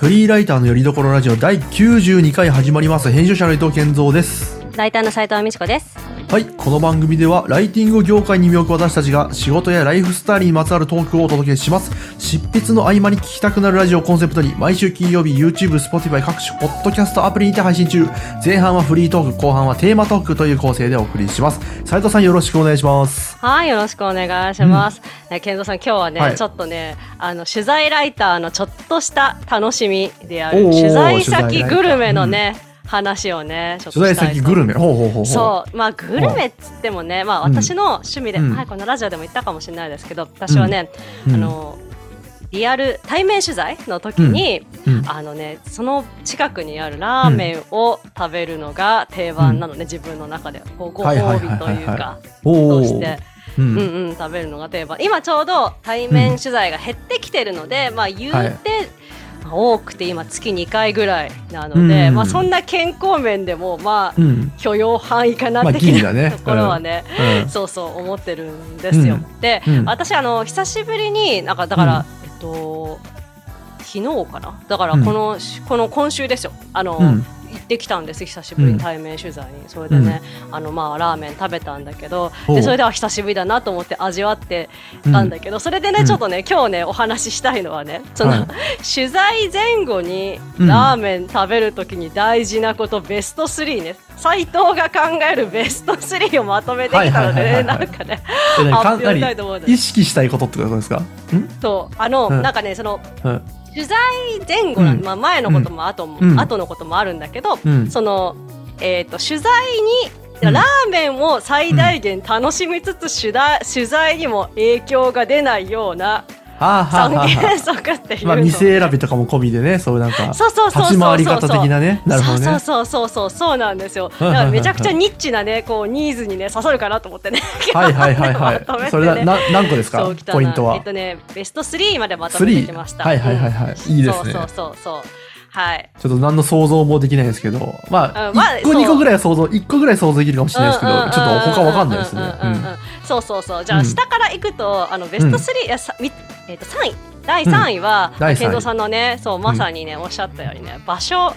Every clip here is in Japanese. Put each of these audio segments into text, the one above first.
フリーライターのよりどころラジオ第92回始まります。編集者の伊藤健三です。ライターの斉藤美智子です。はい。この番組では、ライティング業界に身を置く私たちが、仕事やライフスタイルにまつわるトークをお届けします。執筆の合間に聞きたくなるラジオをコンセプトに、毎週金曜日、YouTube、Spotify 各種ポッドキャストアプリにて配信中。前半はフリートーク、後半はテーマトークという構成でお送りします。斉藤さんよろしくお願いします。はい、よろしくお願いします。ね健三さん、今日はね、はいちょっとね、あの取材ライターのちょっとした楽しみである取材先グルメのね、話をね、ちょっと取材先グルメ。ほうほうほう。そう、まあグルメっつってもね、まあうん。私の趣味で、うん。はい、このラジオでも言ったかもしれないですけど、私はね、うん。あのリアル対面取材の時に、うん。あのねその近くにあるラーメンを食べるのが定番なのね、自分の中でご褒美というか。として、ううんんうん、食べるのが定番。今ちょうど対面取材が減ってきてるので、まあ言うて、多くて今月2回ぐらいなので、うん。まあそんな健康面でもまあうん。許容範囲かなまあ的なギリだね。ところはね、うん。そうそう思ってるんですよ。うん。で、うん。私あの久しぶりになんかだから、えっと昨日かな？だからこの、この今週ですよ。あの、うん行ってきたんです久しぶりうん。に対面取材に、それでね、あのまあラーメン食べたんだけどでそれでは久しぶりだなと思って味わってたんだけど、それでね、うんちょっとね今日ねお話ししたいのはねその、はい。取材前後にうん。ラーメン食べるときに大事なこと、ベスト3ね斉藤が考えるベスト3をまとめてきたのでなんかね発表したいと思うんです。何？意識したいことってことですか？ん？そうあの、うん。なんかねそのうん取材前後うん。まあ、前のことも後も、うん。後のこともあるんだけど、うん。その、えー、と取材に、うん。ラーメンを最大限楽しみつつ取材にも影響が出ないようなはあはあ三はあは原則 っていうあ。まあの、店選びとかも込みでね、そういうなんか立ち回り方的なね。なるほどね。そうそうそうそうそうなんですよ。だからめちゃくちゃニッチなねこうニーズにね刺さるかなと思ってね。はいはいはいはまと めてねい。それなな何個ですか？ポイントは？えっ。とねベスト3までまとめてきました。はいはいはいはいうんいいですねそうそうそうそうはい。ちょっと何の想像もできないですけど、まあうんまあ一個そう二個ぐらいは想像一個ぐらい想像できるかもしれないですけど、ちょっと他わかんないですね。うんうんうんうんそうそうそう。じゃあ、うん。下からいくと、あのベスト3、いやさみえっ、と3位、第3位は、第三位。健三さんのね、そうまさにね、おっしゃったようにね、場所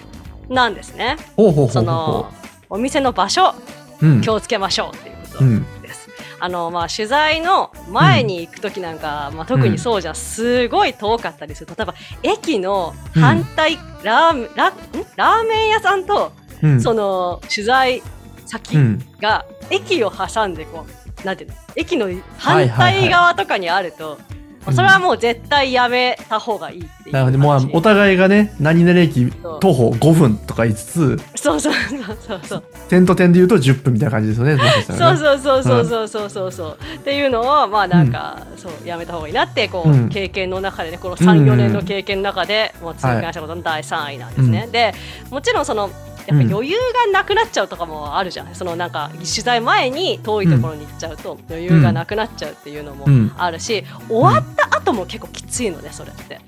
なんですね。そのお店の場所う。うん。気をつけましょうっていうことうん。です。あのまあ取材の前に行く時なんか、まあ特にそうじゃんすごい遠かったりする。例えば駅の反対、ラーメンラん？ラーメン屋さんと、うん。その取材先うん。が駅を挟んでこうなんていうの？駅の反対側とかにあると、まあそれはもう絶対やめた方がいいっていう。もう話お互いがね、何々駅徒歩5分とか言いつつ、そうそうそうそうそう。点と点で言うと10分みたいな感じですよ ね。そうそうそうそうそうそうそう。そうっていうのをまあなんか、そうやめた方がいいなってこう、うん。経験の中でねこの34年の経験の中でもう痛感したことの第3位なんですね、うでもちろんそのやっぱ余裕がなくなっちゃうとかもあるじゃん、そのなんか取材前に遠いところに行っちゃうと余裕がなくなっちゃうっていうのもうん。あるし、終わった後も結構きついのねそれって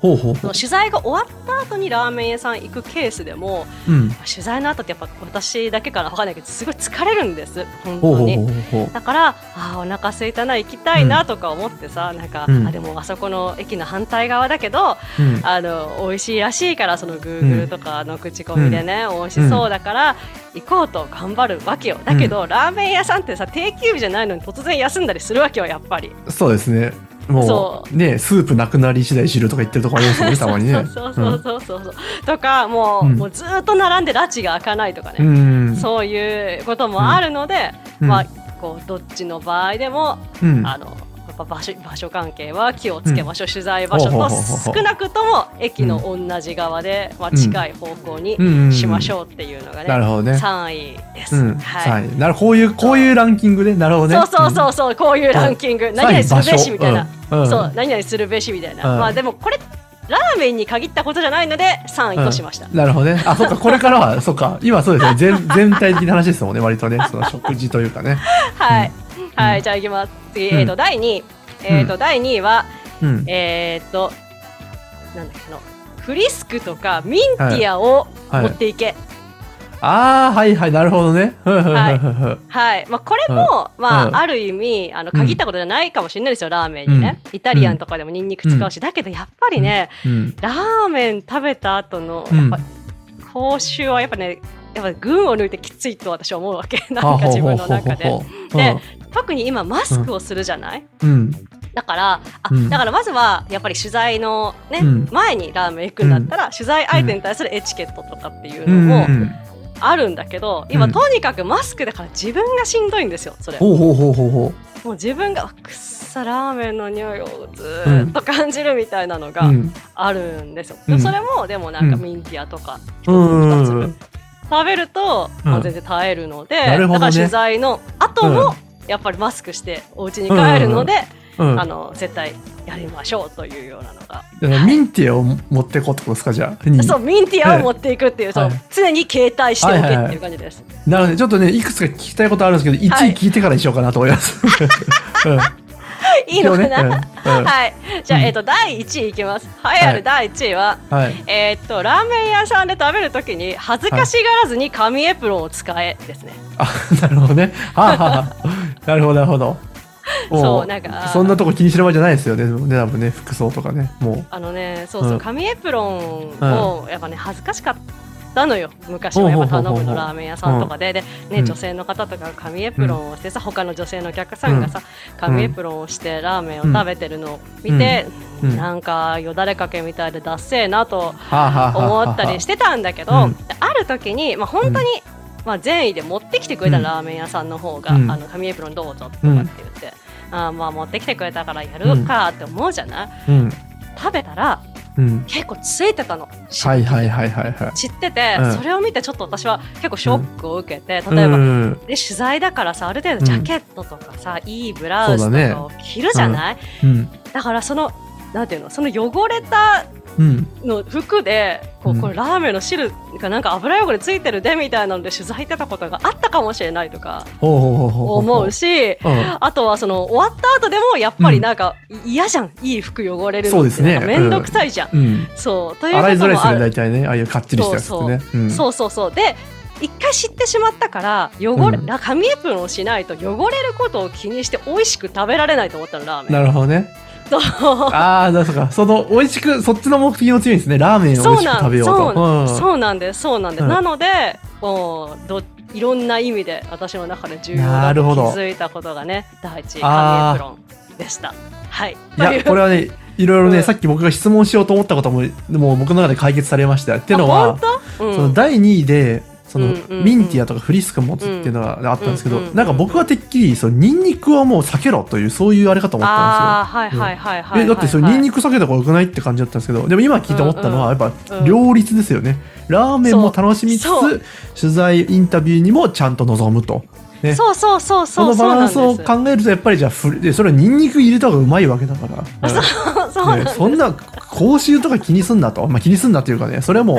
ほうほうほその取材が終わった後にラーメン屋さん行くケースでもう。うん。取材の後ってやっぱ私だけから分かんないけどすごい疲れるんです本当に。だからあーお腹空いたな行きたいなとか思ってさ、なんか、うんあでもあそこの駅の反対側だけどうんあの美味しいらしいからそのグーグルとかの口コミでね、美味しそうだから行こうと頑張るわけよだけど、ラーメン屋さんってさ定休日じゃないのに突然休んだりするわけよやっぱり。そうですね。もそう。ね、スープなくなり次第知るとか言ってるとこありますよね、たまにね。そうそうそうそうそう、とかもう,、うん。もうずーっと並んで拉致が開かないとかね、うん。そういうこともあるので、うん。まあこうどっちの場合でもうん。あのぱ場所場所関係は気をつけましょう、取材場所と少なくとも駅の同じ側で、まあ、近い方向にしましょうっていうのがね、なるほどね。3位です。はい。なるこういう、こういうランキングで、なるほどね。そうそうそうそう、こういうランキング、何々するべしみたいな、そう何々するべしみたいな、まあでもこれラーメンに限ったことじゃないので3位としました。なるほどね。あ、そっか、これからは、そっか、今そうですね。全、全体的な話ですもんね、割とね。その食事というかね。はい、はい、うんじゃあいきます。次、うんえっ、と第2位、えっ、と第2位は、うん。えっ、となんだっけあのフリスクとかミンティアをはい持っていけ。ああ、はいはい、なるほどね。はい はい。まあ、これも、まあ、うんある意味、あの、限ったことじゃないかもしれないですよ、ラーメンにね。イタリアンとかでもニンニク使うし。だけど、やっぱりね、うん。ラーメン食べた後の、うんやっぱ、口臭はやっぱね、やっぱ群を抜いてきついと私は思うわけ。なんか自分の中で。で特に今マスクをするじゃない、うん。だから、あ、うん。だからまずはやっぱり取材のね、うん。前にラーメン行くんだったら、取材相手に対するエチケットとかっていううん。のもうん。あるんだけど、今うん。とにかくマスクだから自分がしんどいんですよ、それ。ほうほうほうほうほもう自分があくっさラーメンの匂いをずーっと感じるみたいなのう。がうん。あるんですよ。うん。でそれもでもなんかうん。ミンティアとか食べると、うん。まあ全然耐えるので、ね。だから取材の後もやっぱりマスクしてお家に帰るので、うん。あの絶対やりましょうというようなのが、だからミンティアを持ってこうってことですか、じゃあ。にそうミンティアを持っていくっていう、はい常に携帯しておけっていう感じです。なので、ちょっとね、いくつか聞きたいことあるんですけど、1はい位聞いてからにしようかなと思います。うん いいのかな、ねうんうんはい。じゃあ、うんえっ、と第1位いきます。栄えある第1位は、はい。えーっとラーメン屋さんで食べるときに恥ずかしがらずに紙エプロンを使えですね。あ、なるほどね。はあ、はあはあ、なるほど、なるほど。もそうなんかそんなとこ気にしてる場合じゃないですよね。ね、多分ね、服装とかね。もあのね、そうそう、うん紙エプロンをやっぱね恥ずかしかったのよ。昔はやっぱ頼むのラーメン屋さんとかで、でね、うん。女性の方とかが紙エプロンをしてさ、他の女性のお客さんがさ、紙エプロンをしてラーメンを食べてるのを見て、うん。うん。なんかよだれかけみたいでダッセーなと思ったりしてたんだけど、うん。ある時に、まあ、本当に、まあ、善意で持ってきてくれたうん。ラーメン屋さんの方が、うん。あの紙エプロンどうぞとかって言って、あーまあ持ってきてくれたからやるかって思うじゃない、うん。食べたらうん。結構ついてたの。はいはいはいはいはい。知ってて、うん。それを見てちょっと私は結構ショックを受けて、例えば、うんで取材だからさある程度ジャケットとかさ、いいブラウスとかを着るじゃない、うん。だからそのなんていうのその汚れたうん。の服でこうこれラーメンの汁がなんか油汚れついてるでみたいなので取材してたことがあったかもしれないとか。思うしうん。あとはその終わった後でもやっぱりなんか嫌じゃんいい服汚れるのってそうですねなんか面倒くさいじゃん。うん。そうということもある大体ね。ああいうかっちりしたやつね。うん。そうそうそうで一回知ってしまったから汚れ、うん紙エプロンをしないと汚れることを気にして美味しく食べられないと思ったのラーメン。なるほどね。そう。ああ、だからその、美味しく、そっちの目的の強いんですね。ラーメンを美味しく食べようと。そううん。そうなんですそうなんです、うん。なのでもうどいろんな意味で私の中で重要だと気なるほど。づいたことがね第一あー紙エプロンでした。はい。いや、これはね、いろいろね、うん。さっき僕が質問しようと思ったことも、もう僕の中で解決されました。っていうのは、うん、その第2位で、その、ミンティアとかフリスク持つっていうのがあったんですけど、なんか僕はてっきり、そのニンニクはもう避けろという、そういうあれかと思ったああはいはいはいはい、んですよ。え、だってそれニンニクク避けた方がよくないって感じだったんですけど、でも今聞いて思ったのは、やっぱうん。両立ですよね。ラーメンも楽しみつつ、取材インタビューにもちゃんと臨むと。ね。そうそうそうそそうのバランスを考えると、やっぱりじゃあでそれはニンニク入れた方がうまいわけだから。うんそうなんねです、そんな口臭とか気にすんなと、まあ、気にすんなっていうかねそれはもう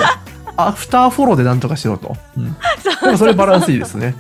アフターフォローでなんとかしようと、うん、でもそれバランスいいですね。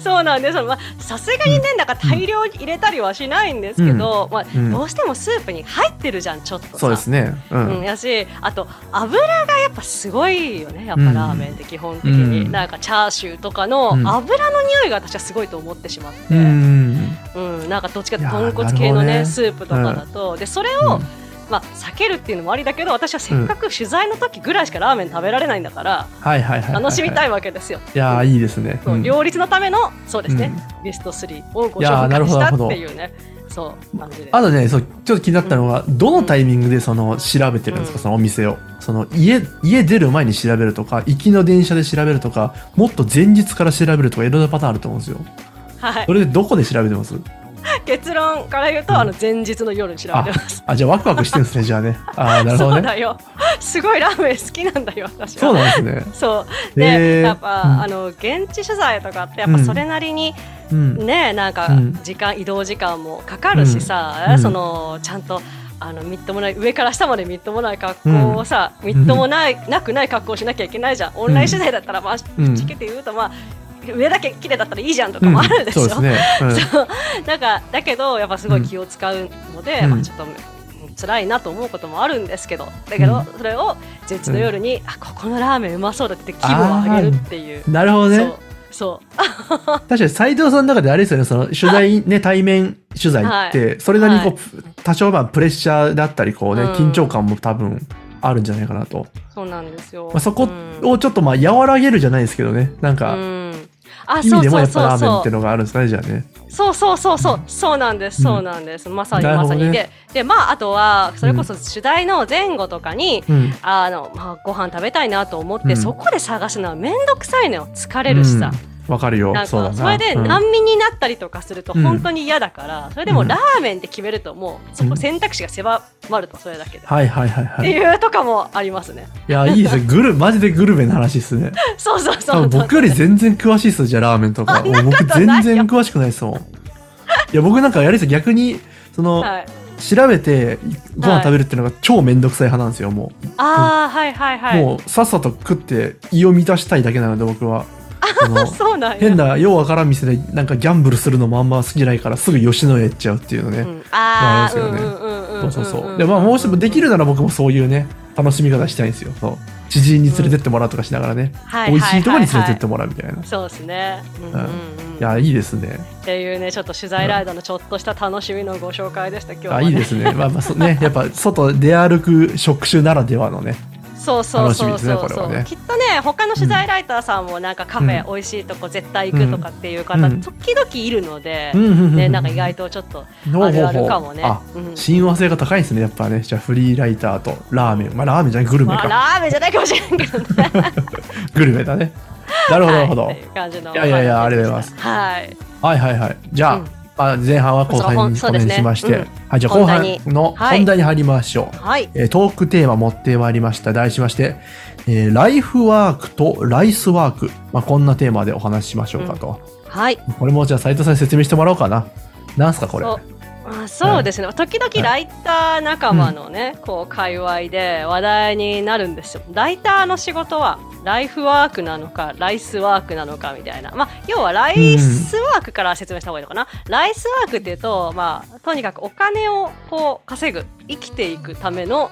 そうなんです。まあさすがにねなんか大量に入れたりはしないんですけど、まあうん。どうしてもスープに入ってるじゃんちょっとさ。そうですね。ううん、ん、やしあと油がやっぱすごいよねやっぱラーメンって基本的に、うん。なんかチャーシューとかのうん。油の匂いが私はすごいと思ってしまって、ううんんなんかどっちかといやーいうと豚骨系のねね。スープとかだと、でそれを、うんまあ、避けるっていうのもありだけど私はせっかく取材の時ぐらいしかラーメン食べられないんだからはいはいはいはい、楽しみたいいわけですよ。いやーいいですね、そううん両立のためのそうですね、リスト3をご紹介したっていうねそう感じで。あとねそうちょっと気になったのは、どのタイミングでその調べてるんですか、うん。そのお店を？その家家出る前に調べるとか行きの電車で調べるとかもっと前日から調べるとかいろんなパターンあると思うんですよ。はい。そ、れでどこで調べてます？結論から言うと、うんあの前日の夜に調べてます。あじゃあワクワクしてるんですねじゃあね。ああなるほどね。そうだよ。すごいラーメン好きなんだよ、私。は。そうなんですね。そう。で、やっぱ、うん。あの現地取材とかってやっぱそれなりにうん。ね、なんかうん。時間、移動時間もかかるしさ、うん。そのちゃんと。あのみっともない上から下までみっともない格好をさ、みっともない、なくない格好をしなきゃいけないじゃん。オンライン取材だったらまあ、うん。ぶっちゃけて言うとまあ上だけ綺麗だったらいいじゃんとかもあるでしょ、そうですね、うん。そう。なんかだけどやっぱすごい気を使うので、うん。まあ、ちょっと辛いなと思うこともあるんですけど。だけど、うん。それを前日の夜に、あここのラーメンうまそうだって気分を上げるっていう。なるほどね。そう。確かに斎藤さんの中であれですよね、その取材ね、対面取材って、それなりにこう、多少まあプレッシャーだったり、こうね、うん。緊張感も多分あるんじゃないかなと。そうなんですよ。まあ、そこうん。をちょっとまあ和らげるじゃないですけどね、なんうか、意味でもやっぱラーメンそうっていうのがあるんですかね、じゃあね。そうそうそうそう。そうなんですそうなんです、まさにまさに。ででまああとはそれこそ取材の前後とかに、うん。あのまあご飯食べたいなと思って、うん。そこで探すのはめんどくさいのよ。疲れるしさ、うんわかるよ。そうだな。かそれでうん難民になったりとかするとうん本当に嫌だから、それでもうんラーメンって決めるともうそこ選択肢が狭まるとそれだけで、はいはいはいっはい。いていうとかもありますねや、いいですね。グル、マジでグルメの話ですね。そうそう多そう分僕より全然詳しいっすじゃあラーメンとか。僕全然詳しくないですもん。いや、僕なんかやりです逆に、その、はい、調べてご飯食べるっていうのが超めんどくさい派なんですよ、もう。ああはいはいはいもうさっさと食って胃を満たしたいだけなので僕は。そうなんや変なようわからん店でなんかギャンブルするのもあんま好きじゃないからすぐ吉野家行っちゃうっていうのね。うん、ああ、ですよねうんうんうんうんそうそうそう。でまあもう一つできるなら僕もそういうね楽しみ方したいんですよ。そう知人に連れてってもらうとかしながらね、はい美味しいところに連れてってももらうみたいな。いそうですね、うんうんうんやいいですね。っていうねちょっと取材ライダーのちょっとした楽しみのご紹介でした今日は、あね、いいですね。まあまあそねやっぱ外出歩く職種ならではのね。そうそうそうそう。そう、これはね。きっとね他の取材ライターさんもなんかカフェ、うん。美味しいとこ絶対行くとかっていう方、うん。時々いるので、うん。ねなんか意外とちょっとあるあるかもね。親和性が高いですねやっぱね。じゃあフリーライターとラーメンまあラーメンじゃないグルメまあ、か、ラーメンじゃないかもしれんけどね。グルメだね。なるほどなるほど。はい、いやいやいやありがとうございます。はい。はいはいはい。じゃあ、あ、前半は後半にこのそうですね辺にしまして、うんはい、じゃあ後半のはい本題に入りましょう。はいえートークテーマ持ってまいりました。題しまして、えーライフワークとライスワーク。まあ、こんなテーマでお話ししましょうかと。はいこれもじゃあ斉藤さんに説明してもらおうかな。なんすかこれ？そうあそうですね、時々ライター仲間のね、こう界隈で話題になるんですよ。ライターの仕事はライフワークなのかライスワークなのかみたいな、まあ、要はライスワークから説明した方がいいのかな、ライスワークっていうと、まあ、とにかくお金をこう稼ぐ生きていくための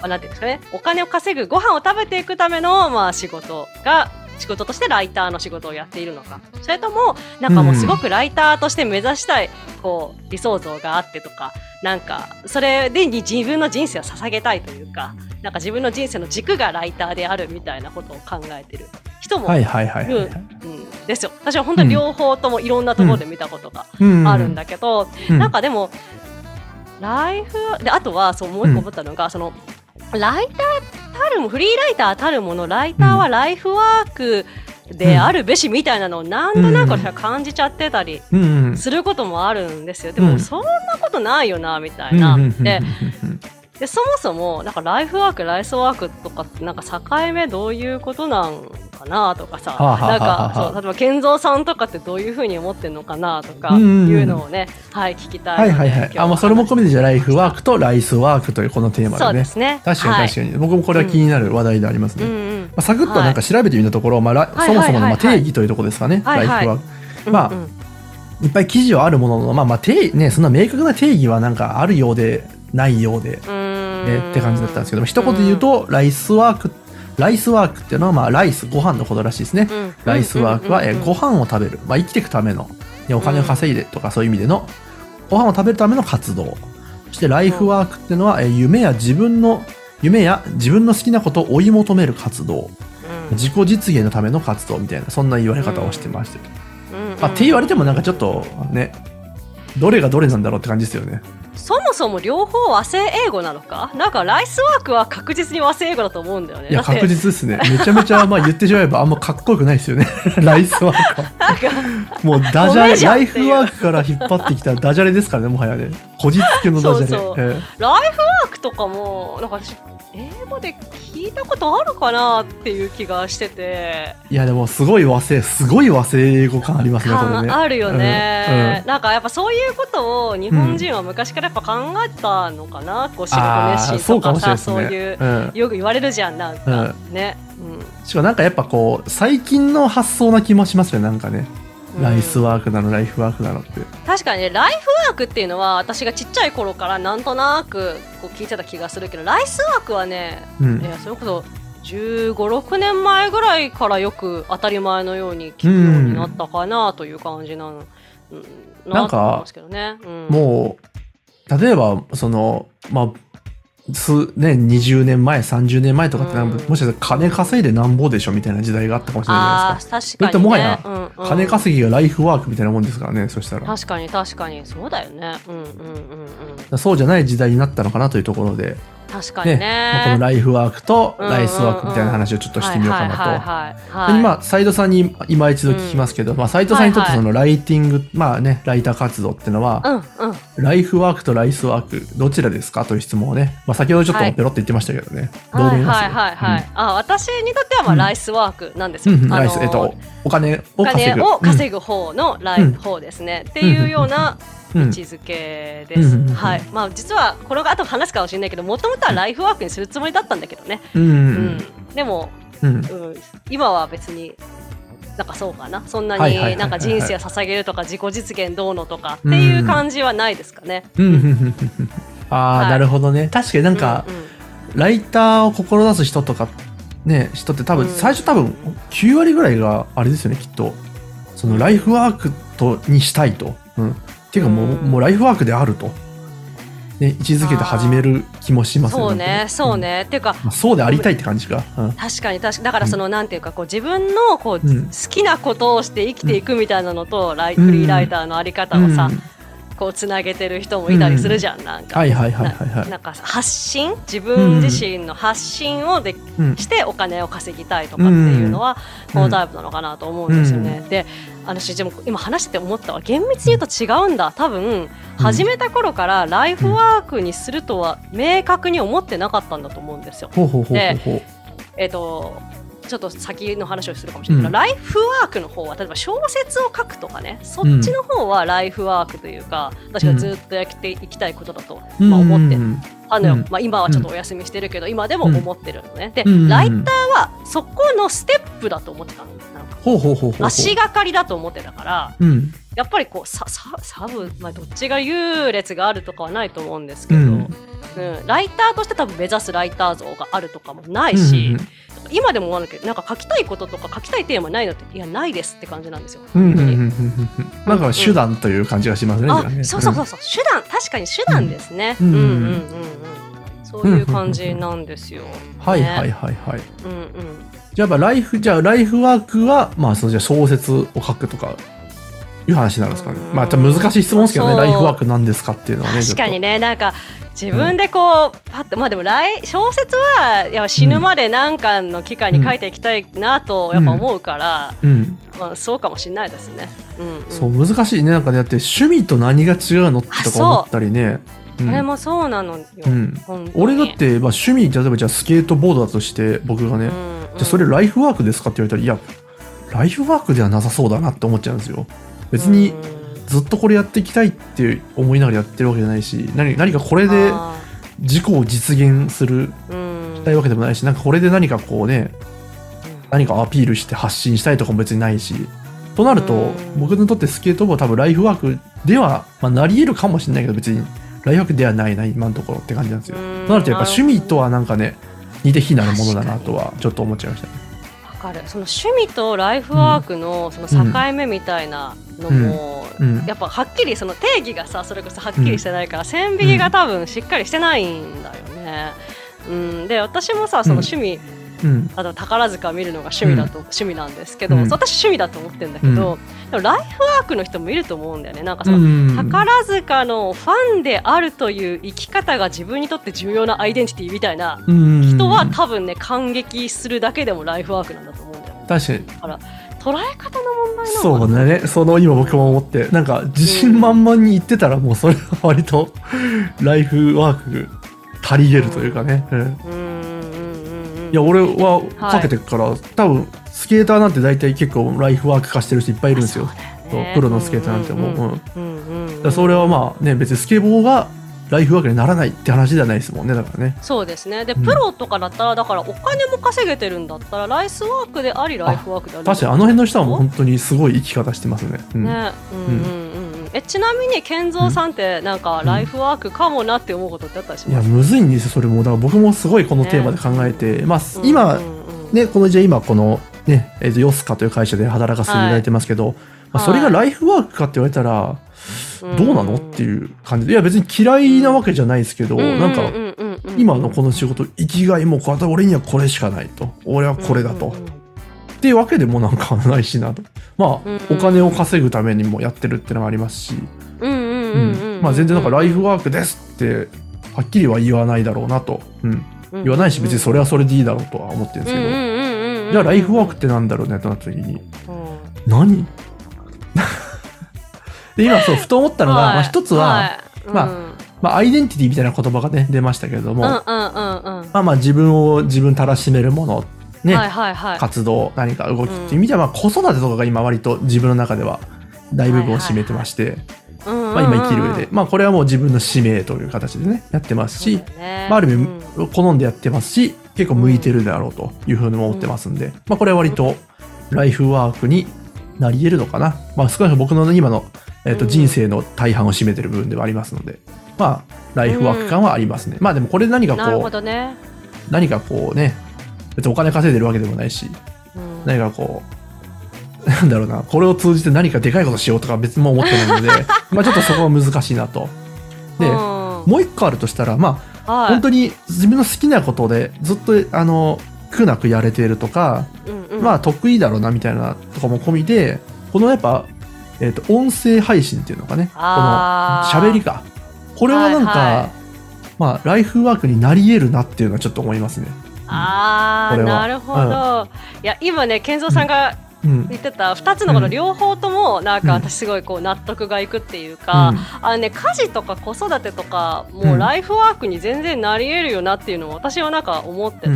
あなんていうんですかね。お金を稼ぐご飯を食べていくための、まあ、仕事が仕事としてライターの仕事をやっているのか。それともなんかもうすごくライターとして目指したいこう理想像があってとかなんかそれでに自分の人生を捧げたいというかなんか自分の人生の軸がライターであるみたいなことを考えてる。人もはいるんですよ。私は本当に両方ともいろんなところで見たことがうん。あるんだけど、うん。なんかでもライフであとはそうもう一個思ったのが、そのライターたるもフリーライターたるものライターはライフワークであるべしみたいなのをなんとなく私は感じちゃってたりすることもあるんですよ。でもうんそんなことないよなみたいな。ででそもそもなんかライフワークライスワークとかってなんか境目どういうことなんかなとかさ、はあはあなんはあ。はあかそう例えば健三さんとかってどういうふうに思ってるのかなとかうん。うんうんいうのをね、はい聞きたいはいはいはい。あ、まあそれも込みでじゃあライフワークとライスワークというこのテーマそうでね。ですね。確かに確かに、僕もこれは気になる話題でありますね。うんうん。まあ、サクッとなんか調べてみたところ、まあラはいそもそものまあはいはいはい。定義というところですかね、はいはい。ライフワーク。うんまあうんいっぱい記事はあるものの、まあまあ定ね、そんな明確な定義はなんかあるようでないようで、うーんね、って感じだったんですけども、一言で言うと、ライスワーク、ライスワークっていうのは、まあライス、ご飯のことらしいですね。うん。ライスワークは、えうんうんうん。ご飯を食べる、まあ、生きていくための、ねお金を稼いでとかそういう意味での、ご飯を食べるための活動。そしてライフワークっていうのは、え夢や自分の、夢や自分の好きなことを追い求める活動。うん。自己実現のための活動みたいな、そんな言われ方をしてましたまあ、って言われてもなんかちょっとね、どれがどれなんだろうって感じですよね。そもそも両方和製英語なのか？なんかライスワークは確実に和製英語だと思うんだよねいや、確実ですね。めちゃめちゃ、まあ言ってしまえばあんまかっこよくないですよね。ライスワークは。なんかもうダジャレ、ライフワークから引っ張ってきたダジャレですからね、もはやね。こじつけのダジャレ。そうそうええライフワークとかもなんか私英語で聞いたことあるかなっていう気がしてていや、でもすごい和製、すごい和製英語感ありますね、これね。あるよね、うんなんかやっぱそういうことを日本人は昔からやっぱ考えたのかな、こう仕事あ熱心とかさ。そういううん。よく言われるじゃんなんか、ね、しかもなんかやっぱこう、最近の発想な気もしますよね、なんかね。うん。ライスワークなのライフワークなのって。確かにねライフワークっていうのは私がちっちゃい頃からなんとなくこう聞いてた気がするけどライスワークはね、うん。いやそれこそ1 5 6年前ぐらいからよく当たり前のように聞くようになったかなという感じなの、うん、なんかね、うん、もう例えばそのまあ数ね20年前30年前とかってなんかうん。もしかしたら金稼いでなんぼでしょみたいな時代があったかもしれないですか。ー確かに、ね、もはやうんうん。金稼ぎがライフワークみたいなもんですからねそしたら。確かに確かにそうだよね。うんうんうんうん。そうじゃない時代になったのかなというところで、確かにね。まあ、このライフワークとうんライスワークみたいな話をちょっとしてみようかなと。はいはいはいはい。はい。まあ、斉藤さんに今一度聞きますけど、まあ、斉藤さんにとってはいはい。そのライティング、まあね、ライター活動っていうのは、うんうん。ライフワークとライスワーク、どちらですか？という質問をね、まあ、先ほどちょっとはい。ペロって言ってましたけどね。どうはい思いますはいはいはい、あ私にとってはまあうん。ライスワークなんですよ、うんうん。ライス、えっと、お金をお稼ぐ。金を稼ぐ方のライうん。フ方ですね、っていうようなうん位置づけです、うんはい。まあ実はこれが後話すかもしれないけどもともとはライフワークにするつもりだったんだけどね、うん。でも、うん。うん、今は別になんかそうかな。そんなになんか人生を捧げるとか自己実現どうのとかっていう感じはないですかね。うん。ああ、はい。なるほどね。確かになんか、うんうん。ライターを志す人とか、ね、人って多分、うん。最初多分、9割ぐらいがあれですよね、きっと。その、ライフワークと、にしたいと。うん。っていうかもう、うん。もうライフワークであると。ね、位置づけて始める気もしますそうねそうね、っていうかうんまあそうでありたいって感じか。うん。確かに確かに。だからその、なんていうかこう自分のこう、うん。好きなことをして生きていくみたいなのと、ライうん。フリーライターのあり方をさ、うんこうつなげてる人もいたりするじゃん、なんか。はいはいはいはいはいななんか発信？自分自身の発信をで、うんしてお金を稼ぎたいとかっていうのは、うんこのタイプなのかなと思うんですよね。で私でも今話してて思ったわ厳密に言うと違うんだ多分始めた頃からライフワークにするとは明確に思ってなかったんだと思うんですよ。ほうほうほうほうほう。えっ、とちょっと先の話をするかもしれない。けど、うん。ライフワークの方は例えば小説を書くとかね。そっちの方はライフワークというか、私がずっとやっていきたいことだと、まあ、思ってうんあのよ、うん。まあ、今はちょっとお休みしてるけど、今でも思ってるのね。で、うんライターはそこのステップだと思ってたの。なんか。足がかりだと思ってたからうん。やっぱりこうささサブ、まあ、どっちが優劣があるとかはないと思うんですけど、ううん。んライターとして多分目指すライター像があるとかもないし、今でも思わなきゃなんか書きたいこととか書きたいテーマないのっていやないですって感じなんですよ。うんうん本当にうんうんうんなんか手段という感じがしますね。そうそうそうそう、手段確かに手段ですね。ううんんうんうんうんそういう感じなんですよ。はいはいねはいはい。うんうん。じゃあやっぱライフ、じゃあライフワークは、まあそのじゃあ小説を書くとか、いう話なんですかね。うんまあ難しい質問ですけどね、ライフワークなんですかっていうのはね。確かにね。ねなんか自分でこう、パッとまあでも来小説はいや死ぬまで何かの期間に書いていきたいなとやっぱ思うから、うん。まあ、そうかもしれないですね。うんうん、そう、難しいね。なんかねだって趣味と何が違うのってとか思ったりね。うんあれもそうなのよ。うん俺だって、まあ、趣味、例えばじゃあスケートボードだとして、僕がね、うんじゃあそれライフワークですかって言われたら、いや、ライフワークではなさそうだなって思っちゃうんですよ。別にずっとこれやっていきたいって思いながらやってるわけじゃないし、何何かこれであ。自己を実現するしたいわけでもないし、なんかこれで何かこうね、何かアピールして発信したいとかも別にないし、となると、うん。僕にとってスケートボードは多分ライフワークでは、まあ、なり得るかもしれないけど、別にライフワークではないな、今のところって感じなんですよ。うん。となるとやっぱ趣味とはなんかね、似て非なるものだなとはちょっと思っちゃいましたね。わかるその趣味とライフワークのその境目みたいなのも、うん。やっぱはっきりその定義がさそれこそはっきりしてないから、線引きが多分しっかりしてないんだよね。うん、で私もさその趣味、うん。あと宝塚見るのが趣味だと、趣味なんですけど、うん。私趣味だと思ってるんだけど、でもライフワークの人もいると思うんだよね。なんかその、うん。宝塚のファンであるという生き方が自分にとって重要なアイデンティティみたいなうん。人は多分ね感激するだけでもライフワークなんだと思うんだよね。確かに。捉え方の問題そうだね。その今僕も思って、なんか自信満々に言ってたらもうそれは割とライフワーク足りげるというかね。うんうんうんうん。うんいや、俺はかけてるから、多分スケーターなんて大体結構ライフワーク化してる人いっぱいいるんですよ。ねプロのスケーターなんてもう。それはまあね、別にスケボーがライフワークにならないって話ではないですもんねだからね。そうですね。でうん。プロとかだったらだからお金も稼げてるんだったらライスワークでありライフワークであり確かにあの辺の人はもう本当にすごい生き方してますね、うん。ね。うんうんうん。うんえちなみに健三さんってなんかライフワークかもなって思うことってあったりしいやますむずいんですよそれも。だから僕もすごいこのテーマで考えて、まあ今、うんうんうん。ねこのじゃあ今このねえーとヨスカという会社で働かせていただいてますけど、まあ、それがライフワークかって言われたらどうなのっていう感じで。いや別に嫌いなわけじゃないですけど、なんか今のこの仕事生きがいもこう俺にはこれしかないと。俺はこれだと、っていうわけでもなんかないしなと。まあ、うん。お金を稼ぐためにもやってるっていうのがありますし、全然なんかライフワークですってはっきりは言わないだろうなと、うん、言わないし別にそれはそれでいいだろうとは思ってるんですけど、じゃあライフワークってなんだろうねとなった時に。何？で今そうふと思ったのが、まあ、一つは、まあまあ、アイデンティティみたいな言葉がね出ましたけれども、まあまあ自分を自分たらしめるものね、はいはいはい、活動何か動きっていう意味では、まあ、子育てとかが今割と自分の中では大部分を占めてまして、まあ、今生きる上で、まあ、これはもう自分の使命という形でねやってますし、まあ、ある意味好んでやってますし結構向いてるであろうというふうに思ってますんで、まあ、これは割とライフワークになり得るのかな、まあ、少なくとも僕の今の、えー、と人生の大半を占めてる部分ではありますので、まあライフワーク感はありますね、まあでもこれ何かこう、ね、何かこうね別にお金稼いでるわけでもないし、うん、何かこうなんだろうなこれを通じて何かでかいことしようとか別にもう思ってないので まあちょっとそこは難しいなと。で、うん、もう一個あるとしたらまあ、はい、本当に自分の好きなことでずっとあの苦なくやれているとか、うんうん、まあ得意だろうなみたいなとかも込みでこのやっぱ、えーと、音声配信っていうのかね。この喋りか。これはなんか、はいはい、まあライフワークになり得るなっていうのはちょっと思いますね。あーなるほど、うん、いや今ね健三さんが言ってた2つのこの両方ともなんか私すごいこう納得がいくっていうか、うん、あのね、家事とか子育てとかもうライフワークに全然なり得るよなっていうのを私はなんか思ってて、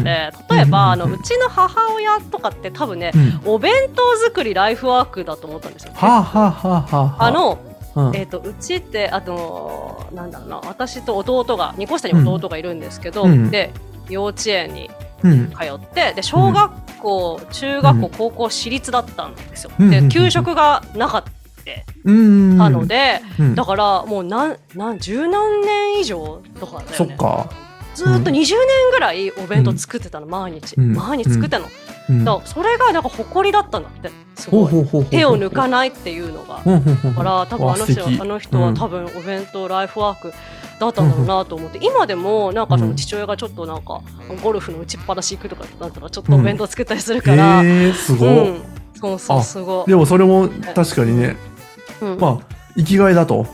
例えばあのうちの母親とかって多分ね、お弁当作りライフワークだと思ったんですよ。はあ、はあはあ、あのうん、えーと、うちってあのなんだろうな私と弟が2個下に弟がいるんですけど、うん、で幼稚園に通って、で小学校、中学校高校私立だったんですよ。で給食がなかった。たので、だからもう何何十何年以上とかだよね。そっか。ずっと20年ぐらいお弁当作ってたの、毎日、毎日作ってたの、だからそれがなんか誇りだったんだってすごい。手を抜かないっていうのが。だから多分あの人あの人は多分お弁当ライフワークだったんだろうなと思って今でもなんかその父親がちょっとなんかゴルフの打ちっぱなし行くとかだったらちょっとお弁当作ったりするから、うん、えー、すごい、うん、そうそうすごいでもそれも確かにね、うん、まあ生きがいだと、ね、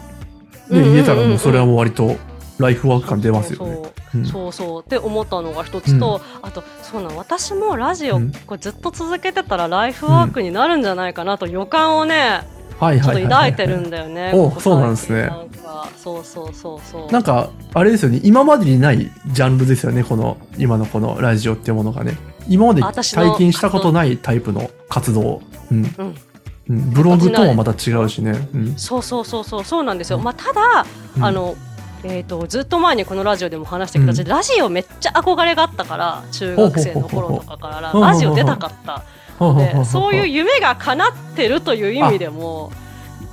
言えたらもうそれはもう割とライフワーク感出ますよね。そうそう。って思ったのが一つと、うん、あとそうな私もラジオこれずっと続けてたらライフワークになるんじゃないかなと予感をね、ちょっと抱いてるんだよね。おそうなんですね。なんかそうそうそうそう。なんかあれですよね。今までにないジャンルですよね。この今のこのラジオっていうものがね。今まで体験したことないタイプの活動。うん、うん。うん、ブログともまた違うしね、うん、そうそうそうそう。そうなんですよ、まあ、ただ、うん、あのえーと、ずっと前にこのラジオでも話してくれた、うん、ラジオめっちゃ憧れがあったから中学生の頃とかから。ラジオ出たかったで そういう夢が叶ってるという意味でも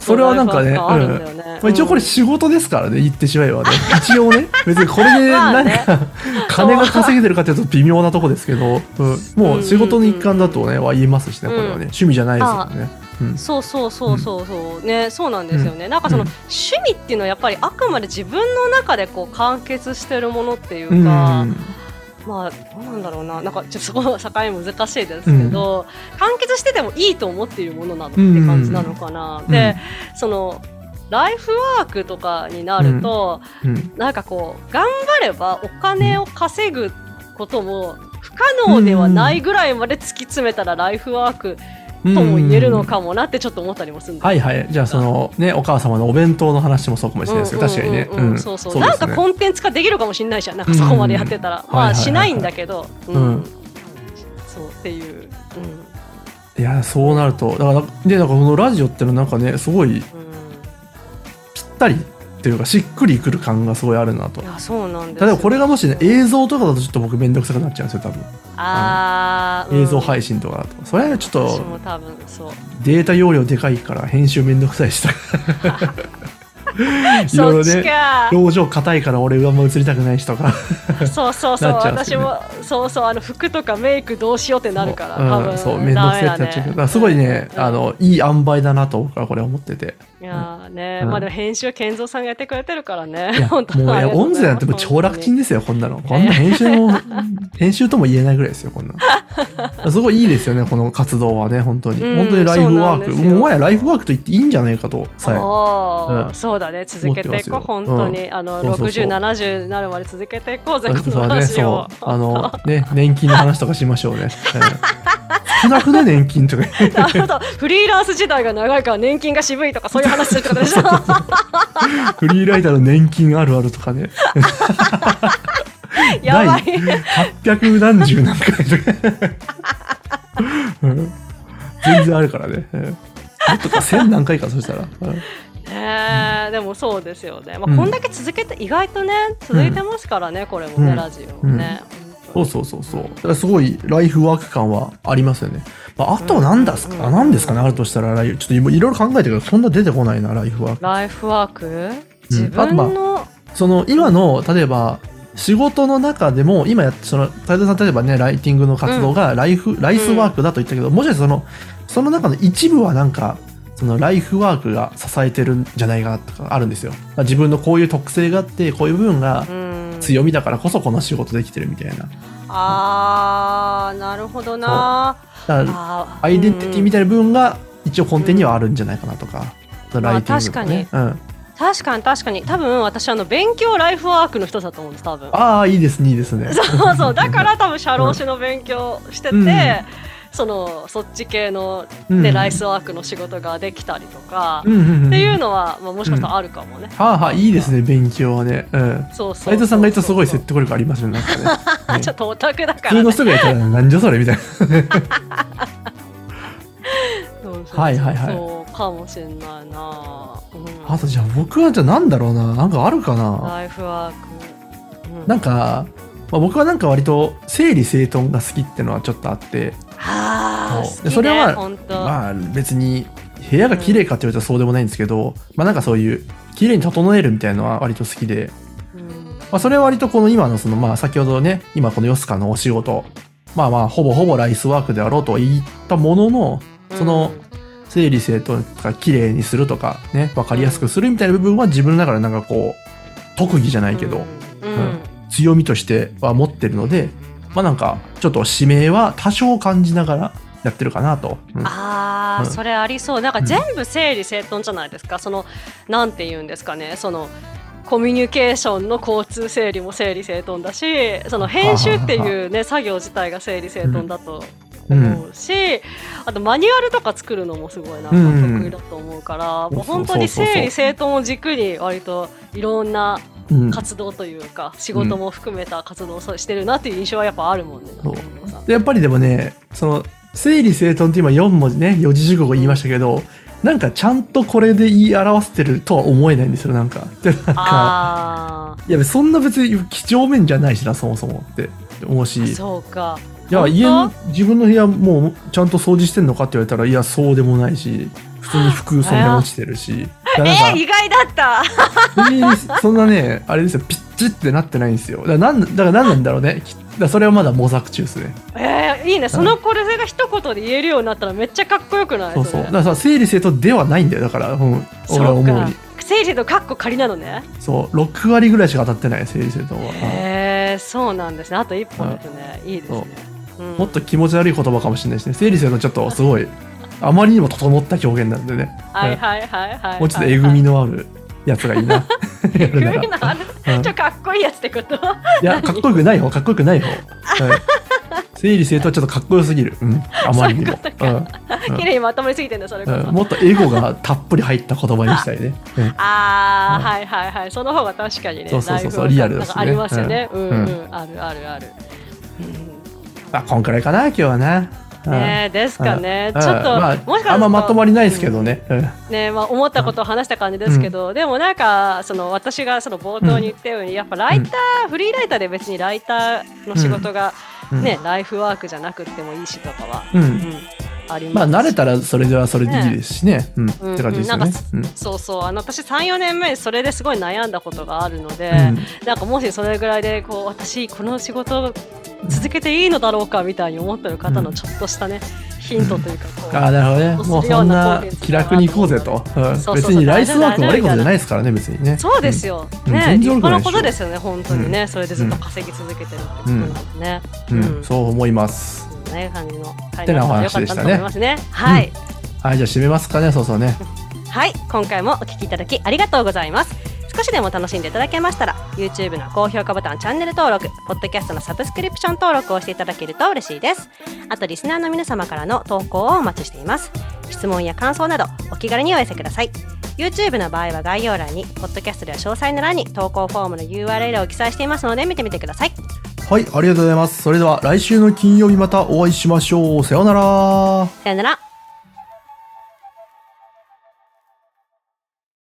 それはなんかね、ね。うん。まあ、一応これ仕事ですからね言ってしまえばね。一応ね別にこれで何か 金が稼げてるかというと微妙なとこですけど、うん、もう仕事の一環だとねは言いますしねこれはね。趣味じゃないですよね。うん、そうそうそうそうそう、うん、ねそうなんですよね、うん、なんかその、趣味っていうのはやっぱりあくまで自分の中でこう完結してるものっていうか、まあどうなんだろうな。なんかちょっとそこの境難しいですけど、完結しててもいいと思っているものなのって感じなのかな、でそのライフワークとかになると、なんかこう頑張ればお金を稼ぐことも不可能ではないぐらいまで突き詰めたらライフワークとも言えるのかもなってちょっと思ったりもするんですはいはい。じゃあそのねお母様のお弁当の話もそうかもしれないですけど確かにねそうそう。なんかコンテンツ化できるかもしれないじゃんなんかそこまでやってたら。まあしないんだけど。うん。そうっていう。いやそうなると。だからでなんかこのラジオってのなんかねすごいぴったりっっていうかしっくりくる感がすごいあるなと。いやそうなんです例えばこれがもしね映像とかだとちょっと僕めんどくさくなっちゃうんですよ多分。あー、映像い配信とかだと。それはちょっと多分そう。データ容量でかいから編集めんどくさいしさ。いろいろねか。表情硬いから俺上も映りたくないしとか。そうそうそう。なっちゃうんです私もそうそうあの服とかメイクどうしようってなるからうん多分そうめんどくさいってなっちゃう。けどだからすごいね、うん。あのいい塩梅だなと僕はこれ思ってていやーね、うん。まあでも編集は健三さんがやってくれてるからね。もうねありがとう音声なんてもう超楽ちんですよこんなの。こんな編集も編集とも言えないぐらいですよこんなの。すごいいいですよねこの活動はね本当に、うん本当にライフワーク。もはやライフワークと言っていいんじゃないかとさえ。そうだね。続けていこう。本当に、あのそうそうそう。6070になるまで続けていこうぜこそうね、の話そをう、あの、ね、年金の話とかしましょうね。うん少なくね、年金とか。なるほど。フリーランス時代が長いから年金が渋いとかそういう話するってことでしょ。フリーライターの年金あるあるとかね。やばい。第800何十何回とか。う ん全然あるからね。うんもっとか1000何回か、そしたら。うんねえでもそうですよね、まあうん。こんだけ続けて意外とね続いてますからね、これもね、うん。ラジオもね、そうそうそうそう。だからすごいライフワーク感はありますよね。まあ、あと何ですか、うん。何ですかね、あるとしたらライフ、ちょっと今いろいろ考えてるけど、そんな出てこないな、ライフワーク。ライフワーク？自あとまあ分の、その今の例えば仕事の中でも今やってその太田さん例えばねライティングの活動がライフ、ライスワークだと言ったけど、もしかしてそのその中の一部はなんかそのライフワークが支えてるんじゃないかなとかあるんですよ、まあ、自分のこういう特性があってこういう部分がうん、強みだからこそこの仕事できてるみたいな。あーなるほどな。だからあアイデンティティみたたいな部分が一応根底にはあるんじゃないかなとか、そのライティングとね、うん、確かに確かに。多分私あの勉強ライフワークの人だと思うんです多分。ああいいですねいいですね。そうそう。だから多分社労士の勉強してて、うんそのそっち系の、うん。ねライスワークの仕事ができたりとか、うんうんうんっていうのは、まあ、もしかしたらあるかもね、はあはあいいですね勉強はね。うん。そうそう斉藤さんが言ったらすごい説セ得力ありますよね。ね あちょっとオタクだ普から、ね、通の人が言ったらなんじゃそれみたいな。そうそうそう。はいはいはい。そうかもしれないな、うん、あとじゃあ僕はじゃあなんだろうな。なんかあるかな。ライフワーク、うん、なんか、まあ、僕はなんか割と整理整頓が好きっていうのはちょっとあって、でそれはまあ別に部屋が綺麗かって言われたらそうでもないんですけど、まあなんかそういう綺麗に整えるみたいなのは割と好きで、うん。まあそれは割とこの今のそのまあ先ほどね、今このヨスカのお仕事、まあまあほぼほぼライスワークであろうとは言ったものの、その整理整頓とか綺麗にするとかね分かりやすくするみたいな部分は自分の中でなんかこう特技じゃないけど、うん、うん。うん強みとしては持ってるのでまあなんかちょっと指名は多少感じながらやってるかなと。うん。あー、うん。それありそう。なんか全部整理整頓じゃないですか、そのなんて言うんですかね。そのコミュニケーションの交通整理も整理整頓だしその編集っていうね作業自体が整理整頓だと思うし、あとマニュアルとか作るのもすごいな得意だと思うから、うん。もう本当に整理整頓を軸に割といろんなうん。活動というか、仕事も含めた活動をしてるなっていう印象はやっぱあるもんね。やっぱりでもねその整理整頓って今4文字ね四字熟語言いましたけどなんかちゃんとこれで言い表してるとは思えないんですよなんか。でなんかあいやそんな別に几帳面じゃないしなそもそもって思うしーそうか。いや家の自分の部屋もうちゃんと掃除してんのかって言われたらいやそうでもないし普通に服そんなに落ちてるし。えー、意外だった。そんなねあれですよピッチってなってないんですよ。だからなんだから何なんだろうね。きだそれはまだ模索中ですね。えー、いいね。そのこれが一言で言えるようになったらめっちゃかっこよくない？そうそう。だれ。からさ整理整頓ではないんだよだから、うん、俺は思うに。整理とカッコ仮なのね。そう。6割ぐらいしか当たってない整理整頓は、へえー、そうなんですね。あと一本ですね。い。いですね。う。ん。もっと気持ち悪い言葉かもしれないしね。整理整頓ちょっとすごいあまりにも整った表現なんでね、はいはいはいはい。もうちょっとえぐみのあるやつがいいな やえぐみのある？うんちょかっこいいやつってこと？いや、かっこよくない方、かっこよくない方。はい、整理整頓はちょっとかっこよすぎる。うん、あまりにも。綺麗にまとまりすぎてんだそれもっとエゴがたっぷり入った言葉にしたいね。うんああ、うんはいはいはい。その方が確かにね。そうそうそうそうリアルですありますよね。うんううんん、あるあるある。あ、こんくらいかな、今日はな。ねですかね、うんちょっと、まあ、もしかあんままとまりないですけどね。うん。ねまあ、思ったことを話した感じですけど、でもなんかその私がその冒頭に言ったように、やっぱライター、フリーライターで別にライターの仕事が、うん。ねライフワークじゃなくてもいいしとかは、うん。うんありまあ、ます慣れたらそれではそれでいいですしね。うん。うん。って感じですよね。うん。そうそう。あの私34年目それですごい悩んだことがあるので、うん。なんかもしそれぐらいでこう私この仕事を続けていいのだろうかみたいに思ってる方のちょっとしたね、ヒントというかこう、ああ、なるほどね。もうそんな気楽に行こうぜと。別にライスワーク悪いことじゃないですからね、別にね。そうですよ、うん。ね。立派なことですよね本当にね、それでずっと稼ぎ続けてるってことなんでね、うん、そう思います。ね感じの回てなおが良かったと思いますねはい、はい、じゃあ締めますかね、そうそうね。はい、今回もお聞きいただきありがとうございます。少しでも楽しんでいただけましたら、YouTube の高評価ボタン、チャンネル登録、Podcast のサブスクリプション登録をしていただけると嬉しいです。あと、リスナーの皆様からの投稿をお待ちしています。質問や感想など、お気軽にお寄せください。YouTube の場合は概要欄に、Podcast では詳細の欄に投稿フォームの URL を記載していますので、見てみてください。はい、ありがとうございます。それでは来週の金曜日またお会いしましょう。さようなら。さよなら。